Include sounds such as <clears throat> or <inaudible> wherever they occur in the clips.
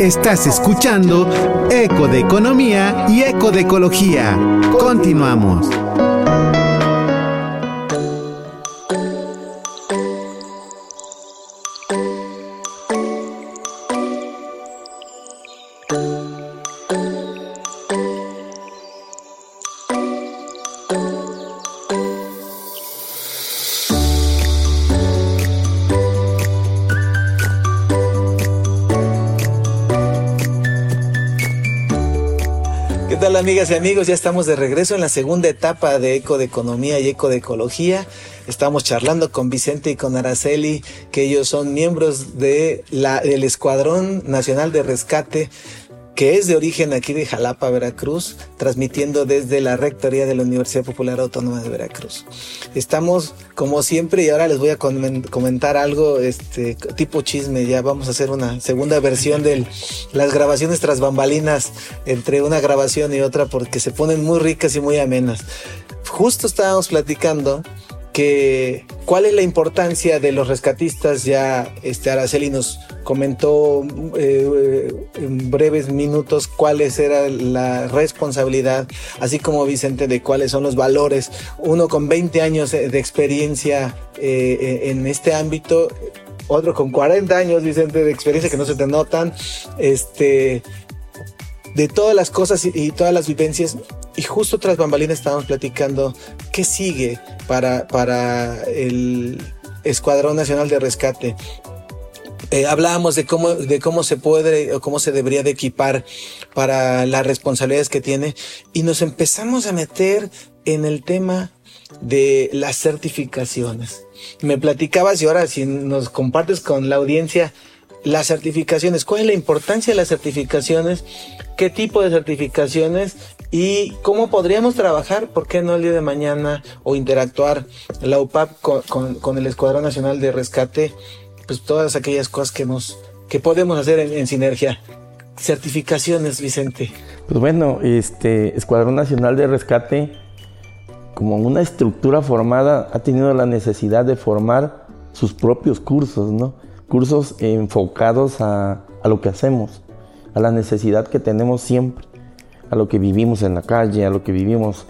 Estás escuchando Eco de Economía y Eco de Ecología. Continuamos. Amigas y amigos? Ya estamos de regreso en la segunda etapa de Eco de Economía y Eco de Ecología. Estamos charlando con Vicente y con Araceli, que ellos son miembros de la, del Escuadrón Nacional de Rescate que es de origen aquí de Jalapa, Veracruz, transmitiendo desde la Rectoría de la Universidad Popular Autónoma de Veracruz. Estamos, como siempre, y ahora les voy a comentar algo este, tipo chisme, ya vamos a hacer una segunda versión de las grabaciones tras bambalinas, entre una grabación y otra, porque se ponen muy ricas y muy amenas. Justo estábamos platicando que cuál es la importancia de los rescatistas. Ya este Araceli nos comentó eh, en breves minutos cuáles era la responsabilidad, así como Vicente de cuáles son los valores. Uno con 20 años de experiencia eh, en este ámbito, otro con 40 años, Vicente, de experiencia que no se te notan, este, de todas las cosas y, todas las vivencias. Y justo tras bambalinas estábamos platicando qué sigue para, para el Escuadrón Nacional de Rescate. Eh, hablábamos de cómo, de cómo se puede o cómo se debería de equipar para las responsabilidades que tiene y nos empezamos a meter en el tema de las certificaciones. Me platicabas y ahora si nos compartes con la audiencia las certificaciones, cuál es la importancia de las certificaciones, qué tipo de certificaciones y cómo podríamos trabajar, por qué no el día de mañana o interactuar la UPAP con, el Escuadrón Nacional de Rescate, pues todas aquellas cosas que nos que podemos hacer en, sinergia. Certificaciones, Vicente. Pues bueno, este Escuadrón Nacional de Rescate, como una estructura formada, ha tenido la necesidad de formar sus propios cursos, ¿no? Cursos enfocados a, lo que hacemos, a la necesidad que tenemos siempre, a lo que vivimos en la calle, a lo que vivimos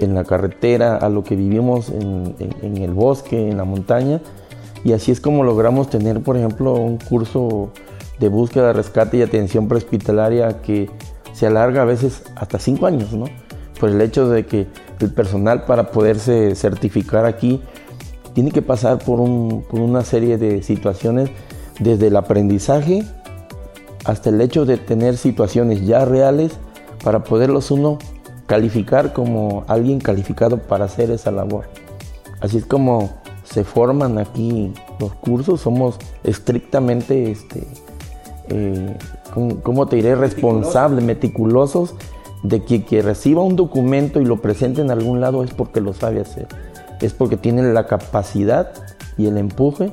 en la carretera, a lo que vivimos en, el bosque, en la montaña. Y así es como logramos tener, por ejemplo, un curso de búsqueda, rescate y atención prehospitalaria que se alarga a veces hasta cinco años, ¿no? Por el hecho de que el personal para poderse certificar aquí tiene que pasar por, una serie de situaciones, desde el aprendizaje hasta el hecho de tener situaciones ya reales para poderlos uno calificar como alguien calificado para hacer esa labor. Así es como se forman aquí los cursos, somos estrictamente, este, eh, ¿cómo te diré? Responsables, meticulosos de que, que reciba un documento y lo presente en algún lado es porque lo sabe hacer es porque tienen la capacidad y el empuje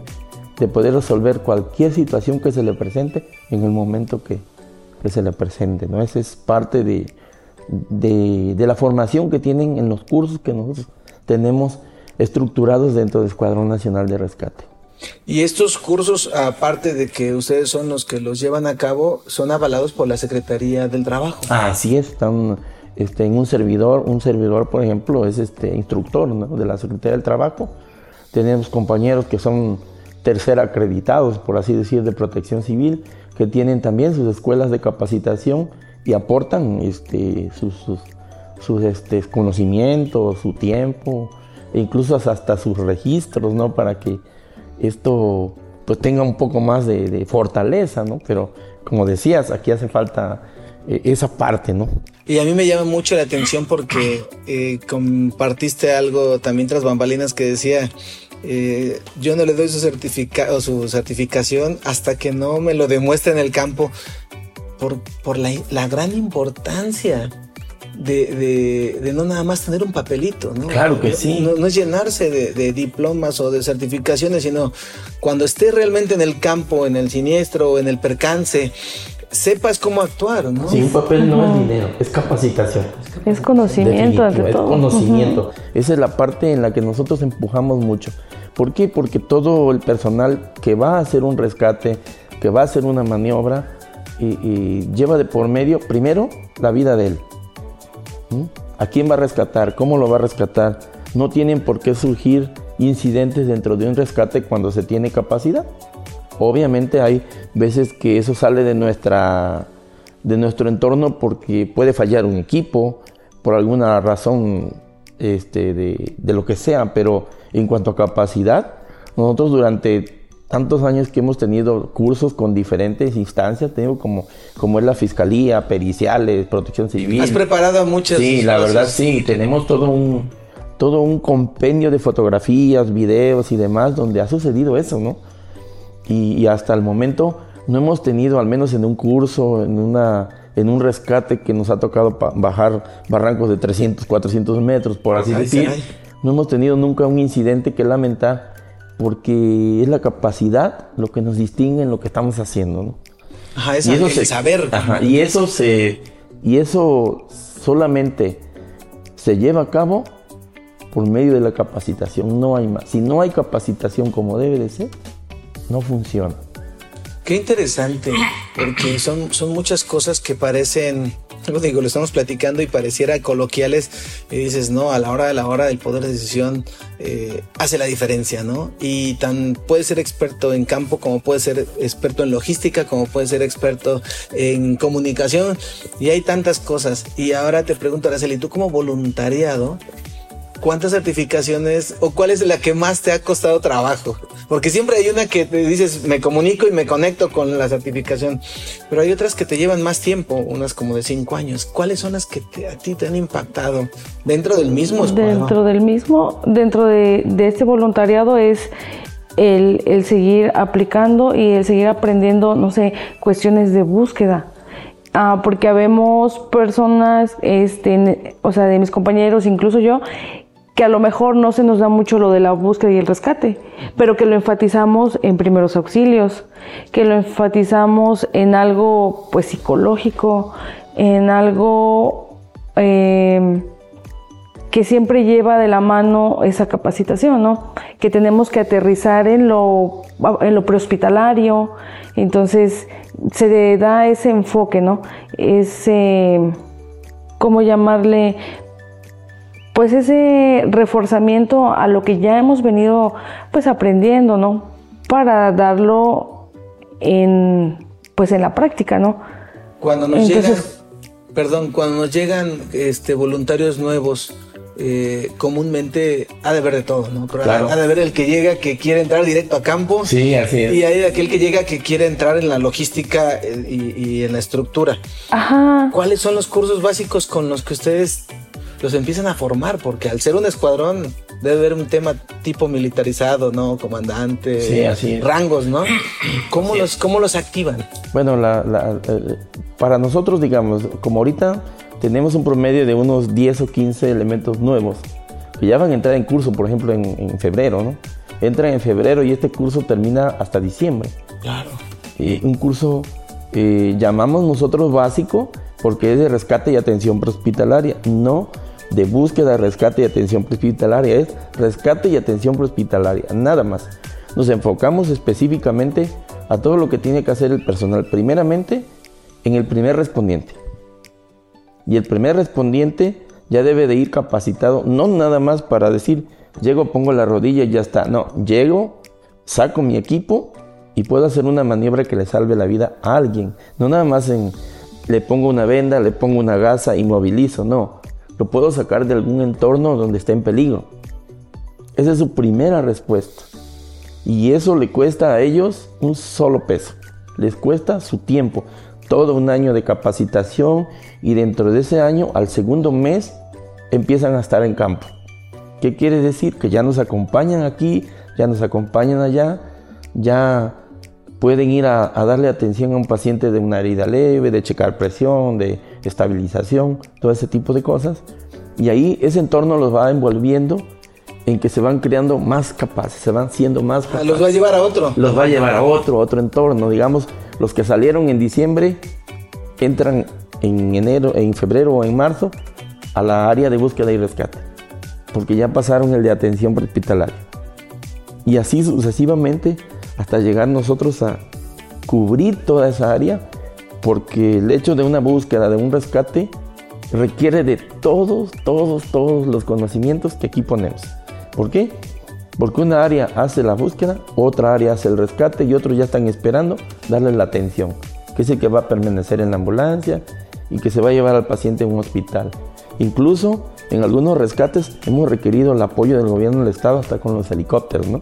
de poder resolver cualquier situación que se le presente en el momento que, se le presente. ¿no? Esa es parte de, de, la formación que tienen en los cursos que nosotros tenemos estructurados dentro del Escuadrón Nacional de Rescate. Y estos cursos, aparte de que ustedes son los que los llevan a cabo, son avalados por la Secretaría del Trabajo. Así es, están este, en un servidor, un servidor, por ejemplo, es este instructor de la Secretaría del Trabajo. Tenemos compañeros que son tercer acreditados, por así decir, de protección civil, que tienen también sus escuelas de capacitación y aportan este, sus, este, conocimientos, su tiempo, e incluso hasta sus registros, ¿no? Para que esto pues tenga un poco más de, de fortaleza, ¿no? Pero como decías, aquí hace falta esa parte, ¿no? Y a mí me llama mucho la atención porque eh, compartiste algo también tras bambalinas que decía, eh, yo no le doy su, certificado, su certificación hasta que no me lo demuestre en el campo por, por la, gran importancia de, de, no nada más tener un papelito, ¿no? Claro que sí. No, es llenarse de, de, diplomas o de certificaciones, sino cuando esté realmente en el campo, en el siniestro o en el percance, sepas cómo actuar, ¿no? Sí, un papel no es dinero, es capacitación. Es conocimiento, ante todo. Es conocimiento. Esa es la parte en la que nosotros empujamos mucho. ¿Por qué? Porque todo el personal que va a hacer un rescate, que va a hacer una maniobra, lleva de por medio, primero, la vida de él. ¿A quién va a rescatar? ¿Cómo lo va a rescatar? No tienen por qué surgir incidentes dentro de un rescate cuando se tiene capacidad. Obviamente hay veces que eso sale de, nuestra, de nuestro entorno porque puede fallar un equipo, por alguna razón este, de, de lo que sea, pero en cuanto a capacidad, nosotros durante tantos años que hemos tenido cursos con diferentes instancias, tengo como, como es la fiscalía, periciales, protección civil. Has preparado muchas. Sí, la verdad sí, tenemos todo un, todo un compendio de fotografías, videos y demás donde ha sucedido eso, ¿no? Y, hasta el momento no hemos tenido, al menos en un curso, en, una, en un rescate que nos ha tocado bajar barrancos de 300, 400 metros, por así decir, no hemos tenido nunca un incidente que lamentar porque es la capacidad lo que nos distingue en lo que estamos haciendo, ¿no? Ajá, y eso se, saber. Ajá, y eso se y eso solamente se lleva a cabo por medio de la capacitación, no hay más. Si no hay capacitación como debe de ser, no funciona. Qué interesante, porque son, son muchas cosas que parecen digo, lo estamos platicando y pareciera coloquiales y dices, no, a la hora de la hora del poder de decisión eh, hace la diferencia, ¿no? Y tan puede ser experto en campo como puede ser experto en logística, como puede ser experto en comunicación y hay tantas cosas. Y ahora te pregunto, Araceli, tú como voluntariado, ¿cuántas certificaciones o cuál es la que más te ha costado trabajo? Porque siempre hay una que te dices, me comunico y me conecto con la certificación, pero hay otras que te llevan más tiempo, unas como de cinco años. ¿Cuáles son las que a ti te han impactado dentro del mismo Dentro del mismo, dentro de, este voluntariado es el, seguir aplicando y el seguir aprendiendo, no sé, cuestiones de búsqueda. Ah, porque habemos personas, este, o sea, de mis compañeros, incluso yo, que a lo mejor no se nos da mucho lo de la búsqueda y el rescate, pero que lo enfatizamos en primeros auxilios, que lo enfatizamos en algo pues psicológico, en algo em, que siempre lleva de la mano esa capacitación, ¿no? Que tenemos que aterrizar en lo, en lo prehospitalario, entonces se da ese enfoque, ¿no? Ese, ¿cómo llamarle? Pues ese reforzamiento a lo que ya hemos venido pues aprendiendo, ¿no? Para darlo en pues en la práctica, ¿no? Cuando nos llegan, perdón, cuando nos llegan este voluntarios nuevos, eh, comúnmente ha de ver de todo, ¿no? ha de ver el que llega que quiere entrar directo a campo. Sí, así es. Y hay aquel que llega que quiere entrar en la logística eh, y, y en la estructura. Ajá. ¿Cuáles son los cursos básicos con los que ustedes los empiezan a formar, porque al ser un escuadrón debe haber un tema tipo militarizado, ¿no? Comandante, sí, así rangos, ¿no? ¿Cómo, los, ¿Cómo los activan? Bueno, la, para nosotros, digamos, como ahorita tenemos un promedio de unos 10 o 15 elementos nuevos, que ya van a entrar en curso, por ejemplo, en, febrero, ¿no? Entran en febrero y este curso termina hasta diciembre. Claro. Un curso eh, llamamos nosotros básico porque es de rescate y atención prehospitalaria, no de búsqueda, rescate y atención prehospitalaria, es rescate y atención prehospitalaria, nada más. Nos enfocamos específicamente a todo lo que tiene que hacer el personal, primeramente en el primer respondiente. Y el primer respondiente ya debe de ir capacitado, no nada más para decir, llego, pongo la rodilla y ya está. No, llego, saco mi equipo y puedo hacer una maniobra que le salve la vida a alguien. No nada más en, le pongo una venda, le pongo una gasa y movilizo, no lo puedo sacar de algún entorno donde está en peligro. Esa es su primera respuesta. Y eso le cuesta a ellos un solo peso. Les cuesta su tiempo, todo un año de capacitación y dentro de ese año, al segundo mes, empiezan a estar en campo. ¿Qué quiere decir? Que ya nos acompañan aquí, ya nos acompañan allá, ya pueden ir a, darle atención a un paciente de una herida leve, de checar presión, de estabilización, todo ese tipo de cosas. Y ahí ese entorno los va envolviendo en que se van creando más capaces, se van siendo más capaces. Los va a llevar a otro. Los va a llevar a otro, otro entorno. Digamos, los que salieron en diciembre entran en enero, en febrero o en marzo a la área de búsqueda y rescate, porque ya pasaron el de atención hospitalaria. Y así sucesivamente hasta llegar nosotros a cubrir toda esa área porque el hecho de una búsqueda, de un rescate, requiere de todos, todos, todos los conocimientos que aquí ponemos. ¿Por qué? Porque una área hace la búsqueda, otra área hace el rescate y otros ya están esperando darle la atención, que es el que va a permanecer en la ambulancia y que se va a llevar al paciente a un hospital. Incluso en algunos rescates hemos requerido el apoyo del gobierno del estado hasta con los helicópteros, ¿no?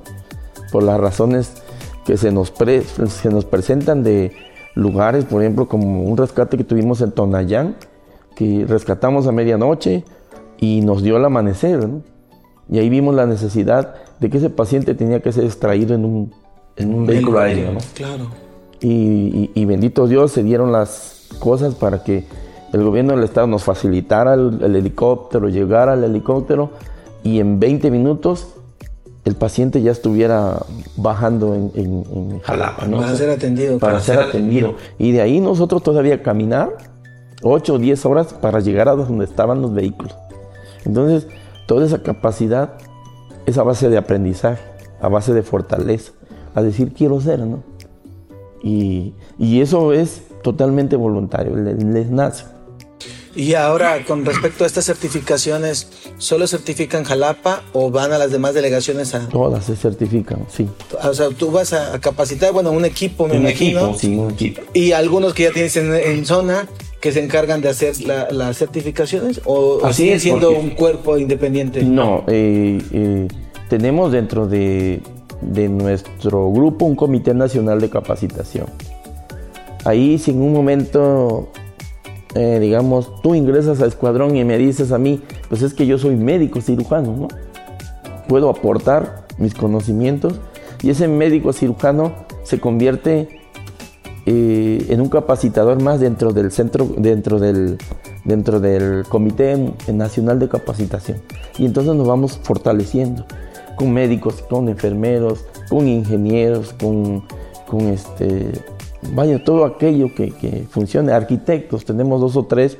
Por las razones que se nos, se nos presentan de lugares, por ejemplo, como un rescate que tuvimos en Tonayán, que rescatamos a medianoche y nos dio el amanecer, ¿no? Y ahí vimos la necesidad de que ese paciente tenía que ser extraído en un, en un vehículo aéreo, ¿no? Claro. Y, y, bendito Dios, se dieron las cosas para que el gobierno del estado nos facilitara el, helicóptero, llegara al helicóptero y en 20 minutos el paciente ya estuviera bajando en, en, Jalapa, ¿no? Para ser atendido. Para, ser atendido. Y de ahí nosotros todavía caminar 8 o 10 horas para llegar a donde estaban los vehículos. Entonces, toda esa capacidad es a base de aprendizaje, a base de fortaleza, a decir quiero ser, ¿no? Y, y eso es totalmente voluntario, les, nace. Y ahora, con respecto a estas certificaciones, ¿solo certifican Jalapa o van a las demás delegaciones a...? Todas se certifican, sí. O sea, tú vas a, capacitar, bueno, un equipo, me un imagino. Equipo, sí, un equipo. Y algunos que ya tienes en, zona que se encargan de hacer las certificaciones o, sigue siendo un cuerpo independiente? No, eh, eh, tenemos dentro de, de nuestro grupo un comité nacional de capacitación. Ahí si en un momento, eh, digamos, tú ingresas al escuadrón y me dices a mí, pues es que yo soy médico cirujano, ¿no? Puedo aportar mis conocimientos y ese médico cirujano se convierte eh, en un capacitador más dentro del centro, dentro del, dentro del Comité Nacional de Capacitación. Y entonces nos vamos fortaleciendo con médicos, con enfermeros, con ingenieros, con, con este, vaya, todo aquello que, que, funcione. Arquitectos, tenemos dos o tres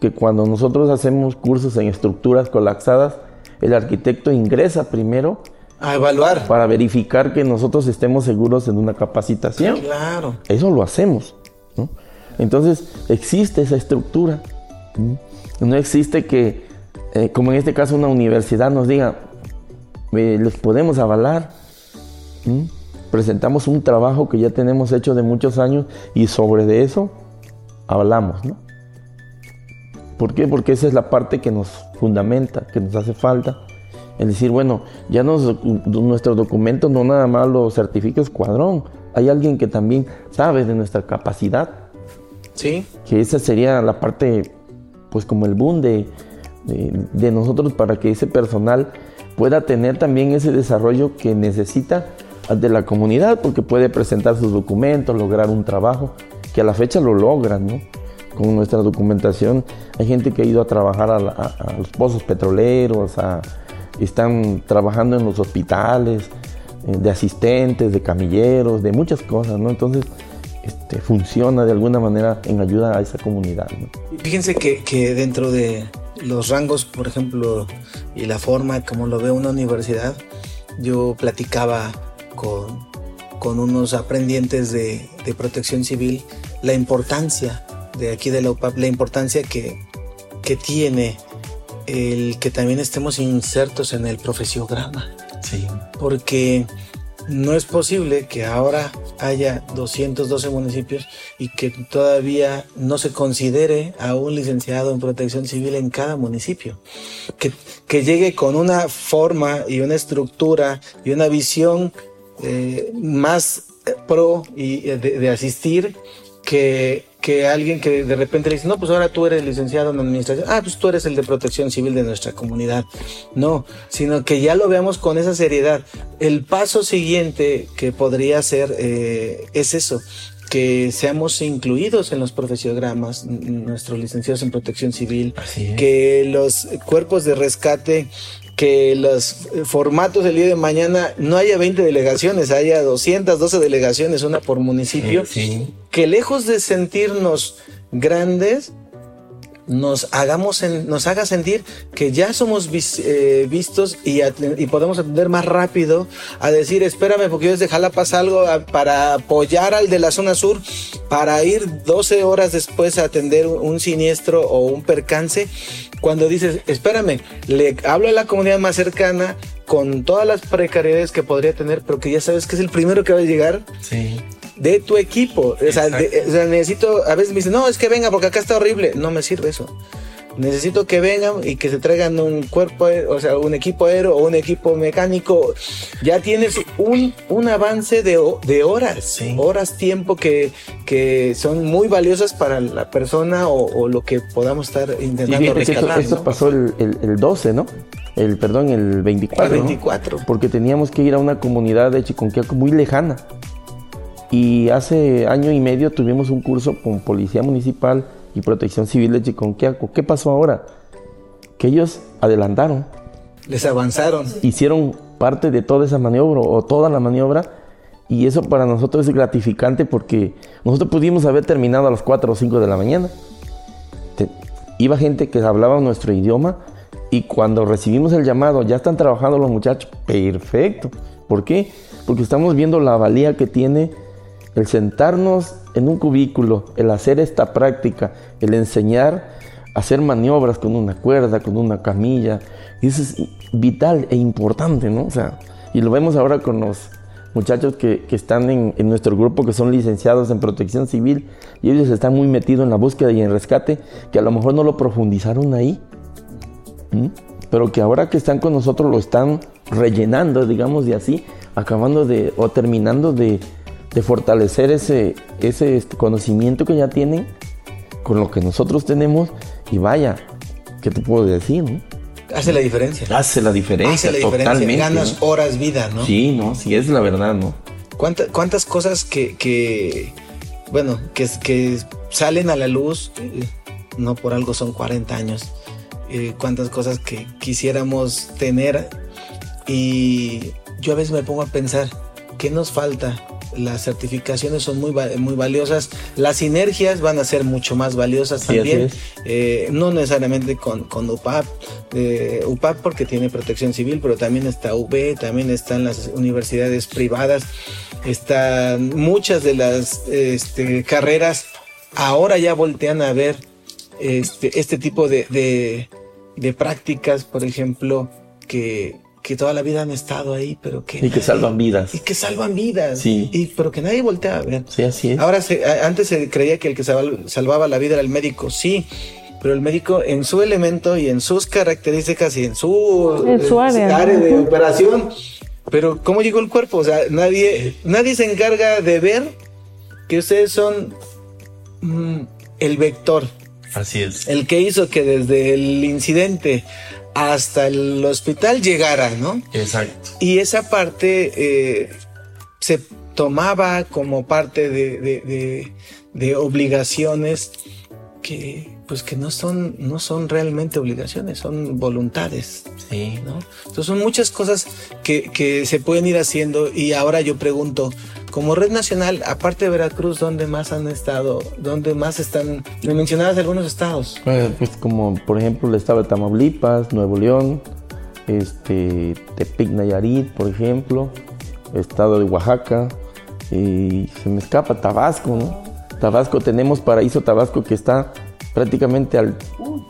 que cuando nosotros hacemos cursos en estructuras colapsadas, el arquitecto ingresa primero a evaluar. Para verificar que nosotros estemos seguros en una capacitación. Claro. Eso lo hacemos. Entonces, existe esa estructura. No existe que, eh, como en este caso, una universidad nos diga, eh, les podemos avalar presentamos un trabajo que ya tenemos hecho de muchos años y sobre de eso hablamos, ¿no? ¿Por qué? Porque esa es la parte que nos fundamenta, que nos hace falta. Es decir, bueno, ya nos, nuestro documento no nada más lo certifica Escuadrón, hay alguien que también sabe de nuestra capacidad. Sí. Que esa sería la parte, pues como el boom de, de nosotros para que ese personal pueda tener también ese desarrollo que necesita de la comunidad porque puede presentar sus documentos, lograr un trabajo, que a la fecha lo logran, ¿no? Con nuestra documentación hay gente que ha ido a trabajar a, los pozos petroleros, están trabajando en los hospitales, eh, de asistentes, de camilleros, de muchas cosas, ¿no? Entonces, este, funciona de alguna manera en ayuda a esa comunidad. Fíjense que, que, dentro de los rangos, por ejemplo, y la forma como lo ve una universidad, yo platicaba con, con unos aprendientes de, de, protección civil la importancia de aquí de la UPAP, la importancia que, que tiene el que también estemos insertos en el profesiograma. Sí. Porque no es posible que ahora haya 212 municipios y que todavía no se considere a un licenciado en protección civil en cada municipio. Que, que llegue con una forma y una estructura y una visión eh, más pro y eh, de, asistir que, que, alguien que de repente le dice, no, pues ahora tú eres licenciado en administración, ah, pues tú eres el de protección civil de nuestra comunidad. No, sino que ya lo veamos con esa seriedad. El paso siguiente que podría ser eh, es eso, que seamos incluidos en los profesiogramas, nuestros licenciados en protección civil, que los cuerpos de rescate que los formatos del día de mañana no haya 20 delegaciones, haya 212 delegaciones, una por municipio, que lejos de sentirnos grandes, nos hagamos nos haga sentir que ya somos eh, vistos y, y, podemos atender más rápido a decir espérame porque yo desde Jalapa salgo para apoyar al de la zona sur para ir 12 horas después a atender un siniestro o un percance. Cuando dices espérame le hablo a la comunidad más cercana con todas las precariedades que podría tener pero que ya sabes que es el primero que va a llegar. Sí de tu equipo. O sea, necesito, a veces me dicen, no, es que venga porque acá está horrible. No me sirve eso. Necesito que vengan y que se traigan un cuerpo, o sea, un equipo aéreo o un equipo mecánico. Ya tienes un, un avance de, de horas, horas, tiempo que, que son muy valiosas para la persona o, lo que podamos estar intentando rescatar. Esto, pasó el, el, 12, ¿no? El, perdón, el 24. El 24. Porque teníamos que ir a una comunidad de Chiconquiaco muy lejana. Y hace año y medio tuvimos un curso con Policía Municipal y Protección Civil de Chiconquiaco. ¿Qué pasó ahora? Que ellos adelantaron. Les avanzaron. Hicieron parte de toda esa maniobra o toda la maniobra y eso para nosotros es gratificante porque nosotros pudimos haber terminado a las 4 o 5 de la mañana. iba gente que hablaba nuestro idioma y cuando recibimos el llamado, ya están trabajando los muchachos, perfecto. ¿Por qué? Porque estamos viendo la valía que tiene el sentarnos en un cubículo, el hacer esta práctica, el enseñar a hacer maniobras con una cuerda, con una camilla, eso es vital e importante, ¿no? O sea, y lo vemos ahora con los muchachos que, están en, nuestro grupo, que son licenciados en protección civil, y ellos están muy metidos en la búsqueda y en rescate, que a lo mejor no lo profundizaron ahí, pero que ahora que están con nosotros lo están rellenando, digamos, de así, acabando de, o terminando de, de fortalecer ese, ese este, conocimiento que ya tienen con lo que nosotros tenemos y vaya, ¿qué te puedo decir? No? Hace la diferencia. Hace la diferencia, Hace la totalmente. Ganas horas vida, ¿no? Sí, no, sí, es la verdad, ¿no? ¿Cuántas, cuántas cosas que, que bueno, que, que salen a la luz, no por algo son 40 años, eh, cuántas cosas que quisiéramos tener y yo a veces me pongo a pensar, ¿qué nos falta las certificaciones son muy, muy valiosas, las sinergias van a ser mucho más valiosas también, eh, no necesariamente con, con UPAP, eh, UPAP porque tiene protección civil, pero también está UB, también están las universidades privadas, están muchas de las este, carreras, ahora ya voltean a ver este, este tipo de, de, de prácticas, por ejemplo, que, que toda la vida han estado ahí, pero que... Y que salvan vidas. Y que salvan vidas. Sí. Y, pero que nadie voltea a ver. Sí, así es. Ahora, se, antes se creía que el que salvaba la vida era el médico, sí, pero el médico en su elemento y en sus características y en su, en su área, área de operación. Pero ¿cómo llegó el cuerpo? O sea, nadie, nadie se encarga de ver que ustedes son mm, el vector. Así es. El que hizo que desde el incidente hasta el hospital llegara, ¿no? Exacto. Y esa parte eh, se tomaba como parte de, de, obligaciones que pues que no son no son realmente obligaciones son voluntades sí no entonces son muchas cosas que, que se pueden ir haciendo y ahora yo pregunto como red nacional, aparte de Veracruz, ¿dónde más han estado? ¿Dónde más están? Me mencionabas algunos estados. Pues, pues como por ejemplo el estado de Tamaulipas, Nuevo León, este, Tepic Nayarit, por ejemplo, estado de Oaxaca, y se me escapa Tabasco, ¿no? Tabasco, tenemos Paraíso Tabasco que está prácticamente al...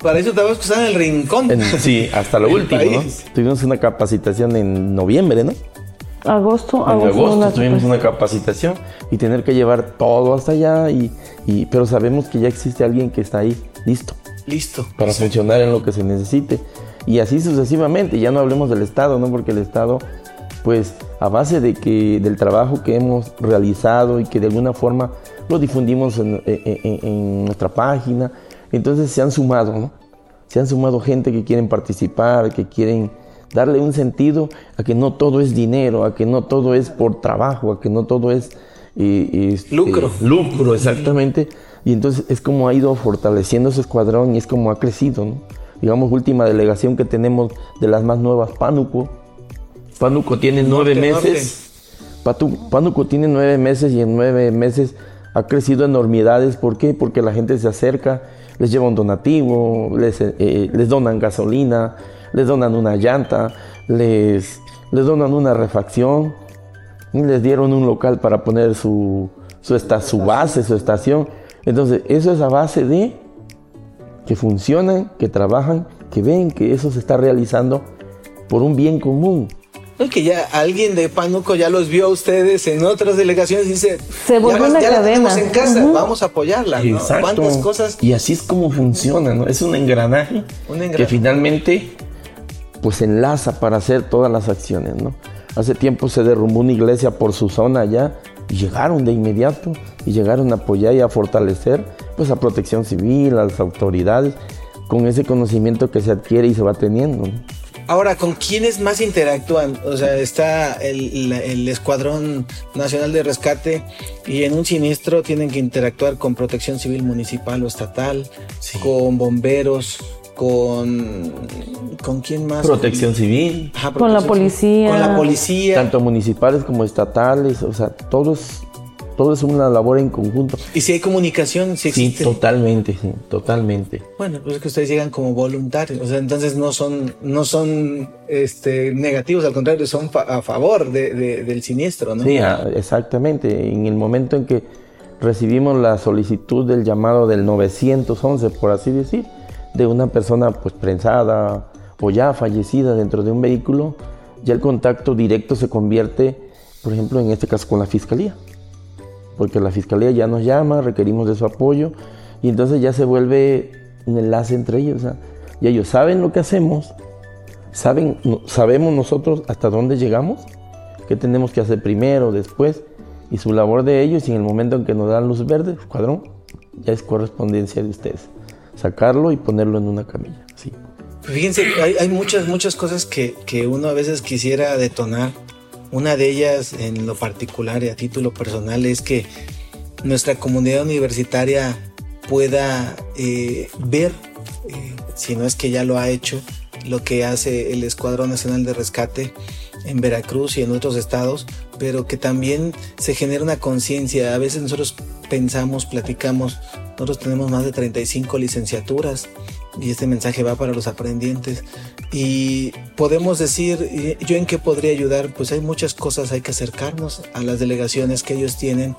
Paraíso Tabasco está en el rincón. sí, hasta lo <laughs> último, ¿no? Tuvimos una capacitación en noviembre, ¿no? Agosto, en agosto, tuvimos una capacitación y tener que llevar todo hasta allá y, pero sabemos que ya existe alguien que está ahí listo. Listo. Para funcionar en lo que se necesite. Y así sucesivamente ya no hablemos del estado no porque el estado pues a base de que del trabajo que hemos realizado y que de alguna forma lo difundimos en, en nuestra página entonces se han sumado no se han sumado gente que quieren participar que quieren darle un sentido a que no todo es dinero, a que no todo es por trabajo, a que no todo es este, lucro. Lucro, exactamente. Y entonces es como ha ido fortaleciendo su escuadrón y es como ha crecido. Digamos, última delegación que tenemos de las más nuevas, Pánuco. Pánuco tiene nueve meses. Pánuco tiene nueve meses y en nueve meses ha crecido enormidades. ¿Por qué? Porque la gente se acerca, les lleva un donativo, les, eh, les donan gasolina, les donan una llanta, les, les donan una refacción, y les dieron un local para poner su, su, su base, su estación. Entonces, eso es a base de que funcionan, que trabajan, que ven que eso se está realizando por un bien común. Es que ya alguien de Panuco ya los vio a ustedes en otras delegaciones y dice, se volvió una ya cadena. en casa, vamos a apoyarla. ¿no? Exacto. cosas? Y así es como funciona, ¿no? Es un engranaje, un engranaje, que finalmente pues enlaza para hacer todas las acciones, ¿no? Hace tiempo se derrumbó una iglesia por su zona allá y llegaron de inmediato y llegaron a apoyar y a fortalecer pues a protección civil, a las autoridades, con ese conocimiento que se adquiere y se va teniendo. ¿no? Ahora, ¿con quiénes más interactúan? O sea, está el, el, Escuadrón Nacional de Rescate y en un siniestro tienen que interactuar con Protección Civil Municipal o Estatal, sí. con bomberos, con con quién más protección civil. Ajá, con la policía. Con la policía. Tanto municipales como estatales o sea todos todo es una labor en conjunto. Y si hay comunicación si sí totalmente sí totalmente. Bueno pues es que ustedes llegan como voluntarios o sea entonces no son no son este negativos al contrario son fa a favor de, de, del siniestro no sí exactamente. En el momento en que recibimos la solicitud del llamado del 911 por así decir de una persona pues prensada o ya fallecida dentro de un vehículo, ya el contacto directo se convierte, por ejemplo, en este caso con la fiscalía. Porque la fiscalía ya nos llama, requerimos de su apoyo y entonces ya se vuelve un enlace entre ellos. O sea, y ellos saben lo que hacemos, saben, sabemos nosotros hasta dónde llegamos, qué tenemos que hacer primero, después, y su labor de ellos, y en el momento en que nos dan luz verde, cuadrón, ya es correspondencia de ustedes sacarlo y ponerlo en una camilla. Sí. Fíjense, hay, hay, muchas, muchas cosas que, que, uno a veces quisiera detonar. Una de ellas, en lo particular y a título personal, es que nuestra comunidad universitaria pueda eh, ver, eh, si no es que ya lo ha hecho, lo que hace el Escuadrón Nacional de Rescate en Veracruz y en otros estados, pero que también se genera una conciencia. A veces nosotros pensamos, platicamos, nosotros tenemos más de 35 licenciaturas y este mensaje va para los aprendientes. Y podemos decir, ¿yo en qué podría ayudar? Pues hay muchas cosas, hay que acercarnos a las delegaciones que ellos tienen,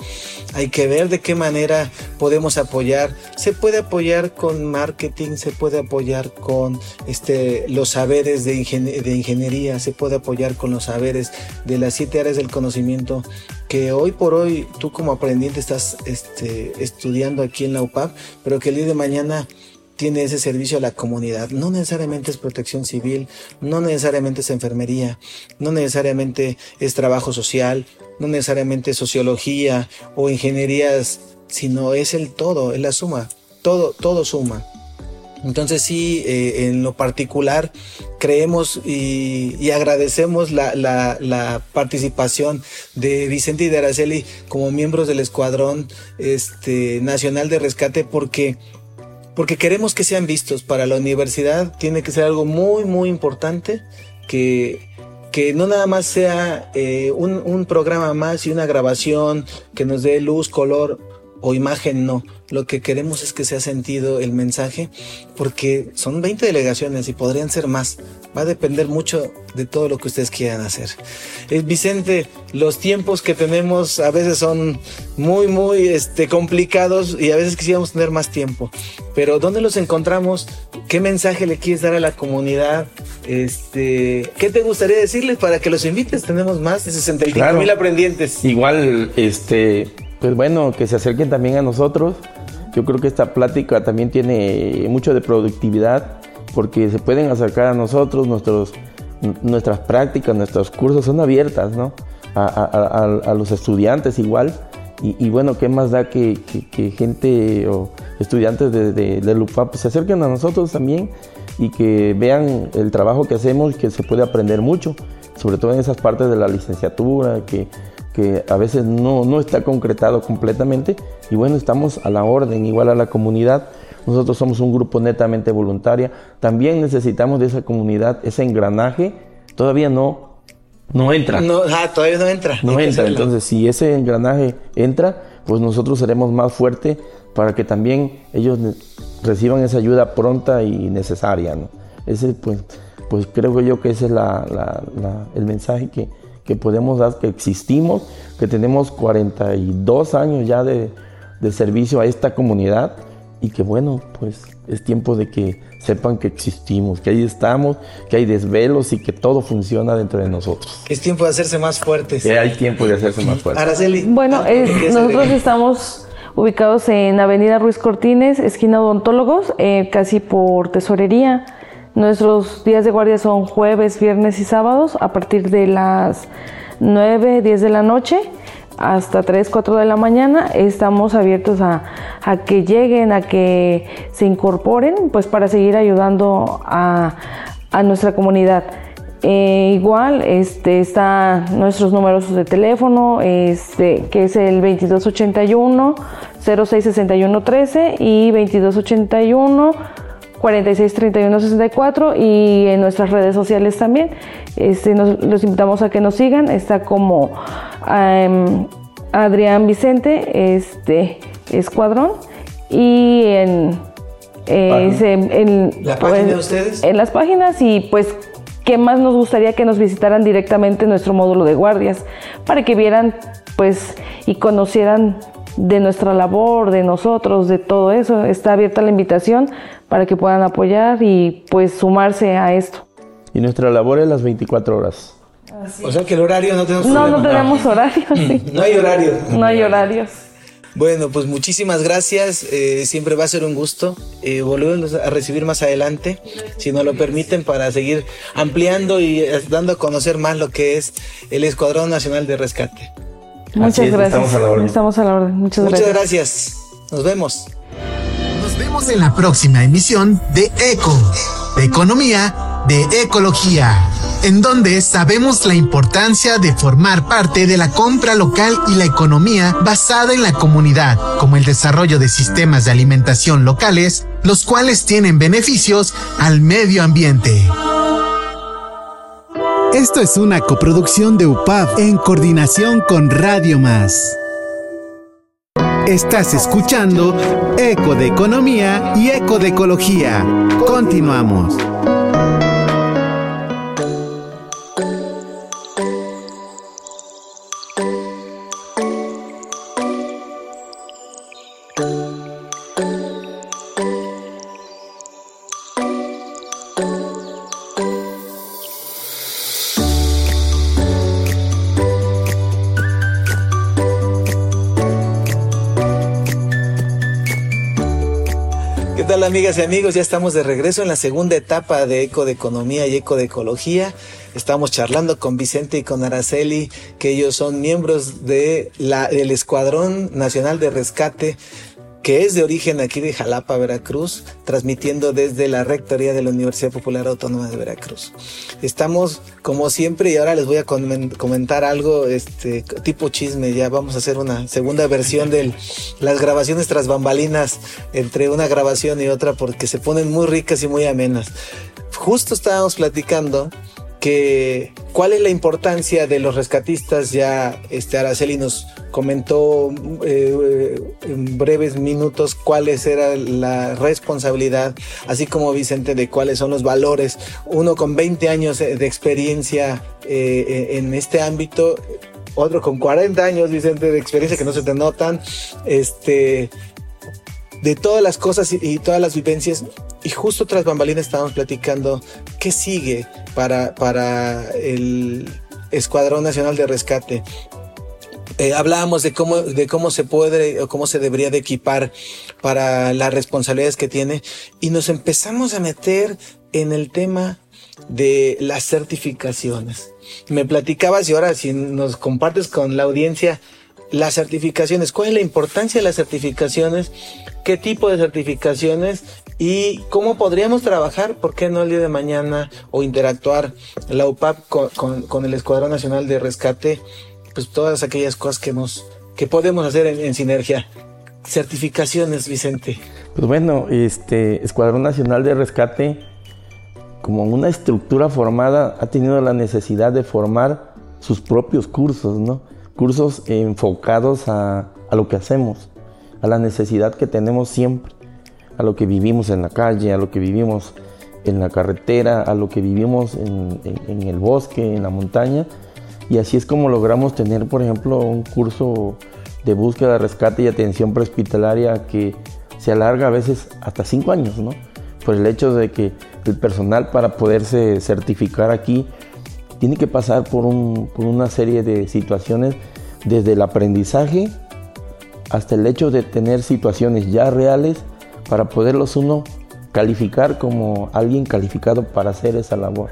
hay que ver de qué manera podemos apoyar. Se puede apoyar con marketing, se puede apoyar con este, los saberes de, ingeniería, se puede apoyar con los saberes de las siete áreas del conocimiento que hoy por hoy tú como aprendiente estás este, estudiando aquí en la UPAP, pero que el día de mañana tiene ese servicio a la comunidad. No necesariamente es protección civil, no necesariamente es enfermería, no necesariamente es trabajo social, no necesariamente es sociología o ingenierías, sino es el todo, es la suma. Todo, todo suma. Entonces sí, eh, en lo particular creemos y, agradecemos la, la, la, participación de Vicente y de Araceli como miembros del Escuadrón este, Nacional de Rescate porque porque queremos que sean vistos. Para la universidad tiene que ser algo muy, muy importante que, que no nada más sea eh, un, un, programa más y una grabación que nos dé luz, color o imagen, no. Lo que queremos es que sea sentido el mensaje porque son 20 delegaciones y podrían ser más. Va a depender mucho de todo lo que ustedes quieran hacer. Eh, Vicente, los tiempos que tenemos a veces son muy, muy este, complicados y a veces quisiéramos tener más tiempo. Pero ¿dónde los encontramos? ¿Qué mensaje le quieres dar a la comunidad? Este, ¿Qué te gustaría decirles para que los invites? Tenemos más de 65 Claro. mil aprendientes. Igual, este, pues bueno, que se acerquen también a nosotros. Yo creo que esta plática también tiene mucho de productividad porque se pueden acercar a nosotros, nuestros, nuestras prácticas, nuestros cursos son abiertas, ¿no? A, los estudiantes igual. Y, bueno, ¿qué más da que, gente o estudiantes de, de, del UPAP pues, se acerquen a nosotros también y que vean el trabajo que hacemos que se puede aprender mucho, sobre todo en esas partes de la licenciatura que, que a veces no, no está concretado completamente. Y bueno, estamos a la orden, igual a la comunidad. Nosotros somos un grupo netamente voluntaria. También necesitamos de esa comunidad, ese engranaje. Todavía no, no entra. No, ah, todavía no entra. No Hay entra, entonces si ese engranaje entra, pues nosotros seremos más fuertes para que también ellos reciban esa ayuda pronta y necesaria. ¿no? Ese, pues, pues creo yo que ese es el mensaje que, que, podemos dar, que existimos, que tenemos 42 años ya de, de servicio a esta comunidad y que bueno, pues es tiempo de que sepan que existimos, que ahí estamos, que hay desvelos y que todo funciona dentro de nosotros. Es tiempo de hacerse más fuertes. Que hay tiempo de hacerse más fuertes. Araceli. Bueno, nosotros estamos ubicados en Avenida Ruiz Cortines, esquina Odontólogos, eh, casi por tesorería. Nuestros días de guardia son jueves, viernes y sábados a partir de las 9, 10 de la noche hasta 3, 4 de la mañana. Estamos abiertos a, que lleguen, a que se incorporen, pues para seguir ayudando a, nuestra comunidad. Eh, igual este, está nuestros números de teléfono, este, que es el 2281 066113 y 2281 463164 y en nuestras redes sociales también. Este, los invitamos a que nos sigan. Está como em, Adrián Vicente, este Escuadrón y en, ¿La página de ustedes? En las páginas y pues qué más nos gustaría que nos visitaran directamente nuestro módulo de guardias para que vieran pues y conocieran de nuestra labor, de nosotros, de todo eso. Está abierta la invitación para que puedan apoyar y pues sumarse a esto. Y nuestra labor es las 24 horas. O sea que el horario no tenemos No, no tenemos <laughs> horario. no hay horario. No hay horarios. Bueno, pues muchísimas gracias. Eh, siempre va a ser un gusto eh, volverlos a recibir más adelante, si nos lo permiten, para seguir ampliando y eh, dando a conocer más lo que es el Escuadrón Nacional de Rescate. Muchas gracias. Estamos a la orden. Estamos a la orden. Muchas, Muchas gracias. Nos vemos. Nos vemos en la próxima emisión de ECO, de Economía, de Ecología, en donde sabemos la importancia de formar parte de la compra local y la economía basada en la comunidad, como el desarrollo de sistemas de alimentación locales, los cuales tienen beneficios al medio ambiente. Esto es una coproducción de UPAV en coordinación con Radio Más. Estás escuchando Eco de Economía y Eco de Ecología. Continuamos. Amigas y amigos? Ya estamos de regreso en la segunda etapa de Eco de Economía y Eco de Ecología. Estamos charlando con Vicente y con Araceli, que ellos son miembros de la, del Escuadrón Nacional de Rescate que es de origen aquí de Jalapa, Veracruz, transmitiendo desde la Rectoría de la Universidad Popular Autónoma de Veracruz. Estamos como siempre y ahora les voy a comentar algo este tipo chisme, ya vamos a hacer una segunda versión de las grabaciones tras bambalinas entre una grabación y otra porque se ponen muy ricas y muy amenas. Justo estábamos platicando que cuál es la importancia de los rescatistas. Ya este Araceli nos comentó eh, en breves minutos cuáles era la responsabilidad, así como Vicente de cuáles son los valores. Uno con 20 años de experiencia eh, en este ámbito, otro con 40 años, Vicente, de experiencia que no se te notan. Este de todas las cosas y, todas las vivencias. Y justo tras bambalinas estábamos platicando qué sigue para, para el Escuadrón Nacional de Rescate. Eh, hablábamos de cómo, de cómo se puede o cómo se debería de equipar para las responsabilidades que tiene y nos empezamos a meter en el tema de las certificaciones. Me platicabas y ahora si nos compartes con la audiencia las certificaciones, cuál es la importancia de las certificaciones qué tipo de certificaciones y cómo podríamos trabajar, por qué no el día de mañana o interactuar la UPAP con, el Escuadrón Nacional de Rescate, pues todas aquellas cosas que, nos, que podemos hacer en, sinergia. Certificaciones, Vicente. Pues bueno, este Escuadrón Nacional de Rescate, como una estructura formada, ha tenido la necesidad de formar sus propios cursos, ¿no? Cursos enfocados a a lo que hacemos, a la necesidad que tenemos siempre, a lo que vivimos en la calle, a lo que vivimos en la carretera, a lo que vivimos en, el bosque, en la montaña. Y así es como logramos tener, por ejemplo, un curso de búsqueda, rescate y atención prehospitalaria que se alarga a veces hasta cinco años, ¿no? Por el hecho de que el personal para poderse certificar aquí tiene que pasar por, por una serie de situaciones desde el aprendizaje hasta el hecho de tener situaciones ya reales para poderlos uno calificar como alguien calificado para hacer esa labor.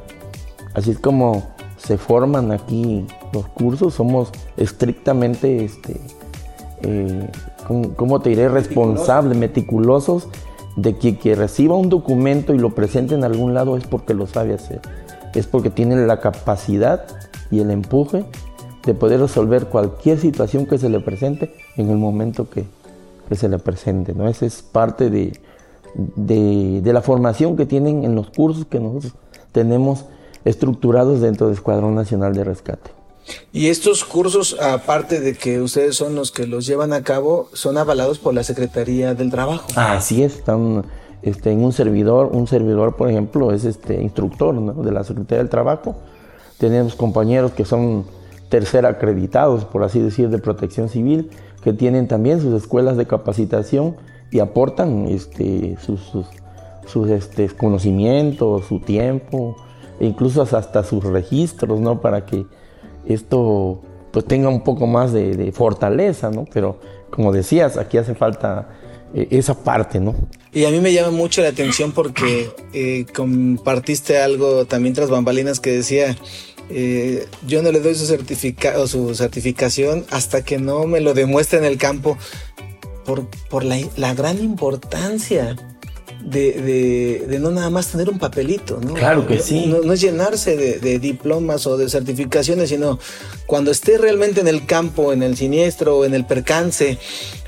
Así es como se forman aquí los cursos, somos estrictamente, este, eh, ¿cómo, te diré? Responsables, meticulosos de que quien reciba un documento y lo presente en algún lado es porque lo sabe hacer, es porque tiene la capacidad y el empuje de poder resolver cualquier situación que se le presente en el momento que, que se le presente. ¿no? Esa es parte de, de, la formación que tienen en los cursos que nosotros tenemos estructurados dentro del Escuadrón Nacional de Rescate. Y estos cursos, aparte de que ustedes son los que los llevan a cabo, son avalados por la Secretaría del Trabajo. Así es, están este, en un servidor, un servidor, por ejemplo, es este instructor de la Secretaría del Trabajo. Tenemos compañeros que son tercer acreditados, por así decir, de protección civil, que tienen también sus escuelas de capacitación y aportan este, sus, sus, este, conocimientos, su tiempo, e incluso hasta sus registros, ¿no? Para que esto pues tenga un poco más de, fortaleza, ¿no? Pero como decías, aquí hace falta eh, esa parte, ¿no? Y a mí me llama mucho la atención porque eh, compartiste algo también tras bambalinas que decía, eh, yo no le doy su certificado, su certificación hasta que no me lo demuestre en el campo por, la, gran importancia de, no nada más tener un papelito, ¿no? Claro que sí. No, es llenarse de, diplomas o de certificaciones, sino cuando esté realmente en el campo, en el siniestro o en el percance,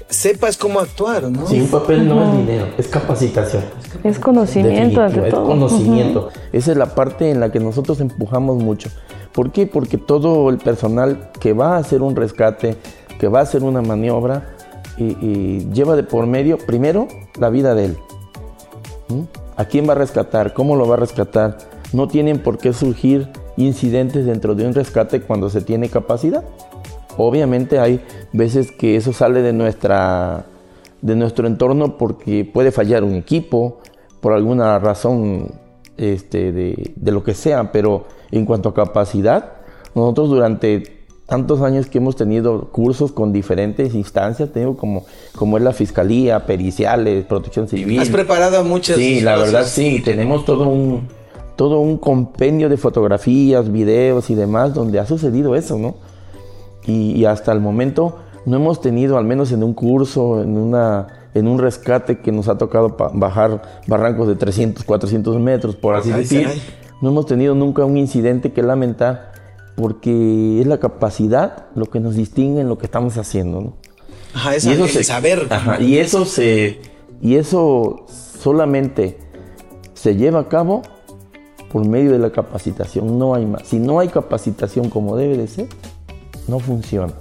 sepas cómo actuar, ¿no? Sí, un papel no es dinero, es capacitación. Es conocimiento, ante todo. Es conocimiento. Esa es la parte en la que nosotros empujamos mucho. ¿Por qué? Porque todo el personal que va a hacer un rescate, que va a hacer una maniobra, y, lleva de por medio, primero, la vida de él. ¿A quién va a rescatar? ¿Cómo lo va a rescatar? No tienen por qué surgir incidentes dentro de un rescate cuando se tiene capacidad. Obviamente hay veces que eso sale de, nuestra, de nuestro entorno porque puede fallar un equipo, por alguna razón este, de, de lo que sea, pero en cuanto a capacidad, nosotros durante tantos años que hemos tenido cursos con diferentes instancias, tengo como, como es la fiscalía, periciales, protección civil. Has preparado a muchas. Sí, la verdad sí, tenemos todo un, todo un compendio de fotografías, videos y demás donde ha sucedido eso, ¿no? Y, hasta el momento no hemos tenido, al menos en un curso, en, una, en un rescate que nos ha tocado bajar barrancos de 300, 400 metros, por así decir, no hemos tenido nunca un incidente que lamentar porque es la capacidad lo que nos distingue en lo que estamos haciendo, ¿no? Ajá, y eso se, saber. y eso se y eso solamente se lleva a cabo por medio de la capacitación, no hay más. Si no hay capacitación como debe de ser, no funciona.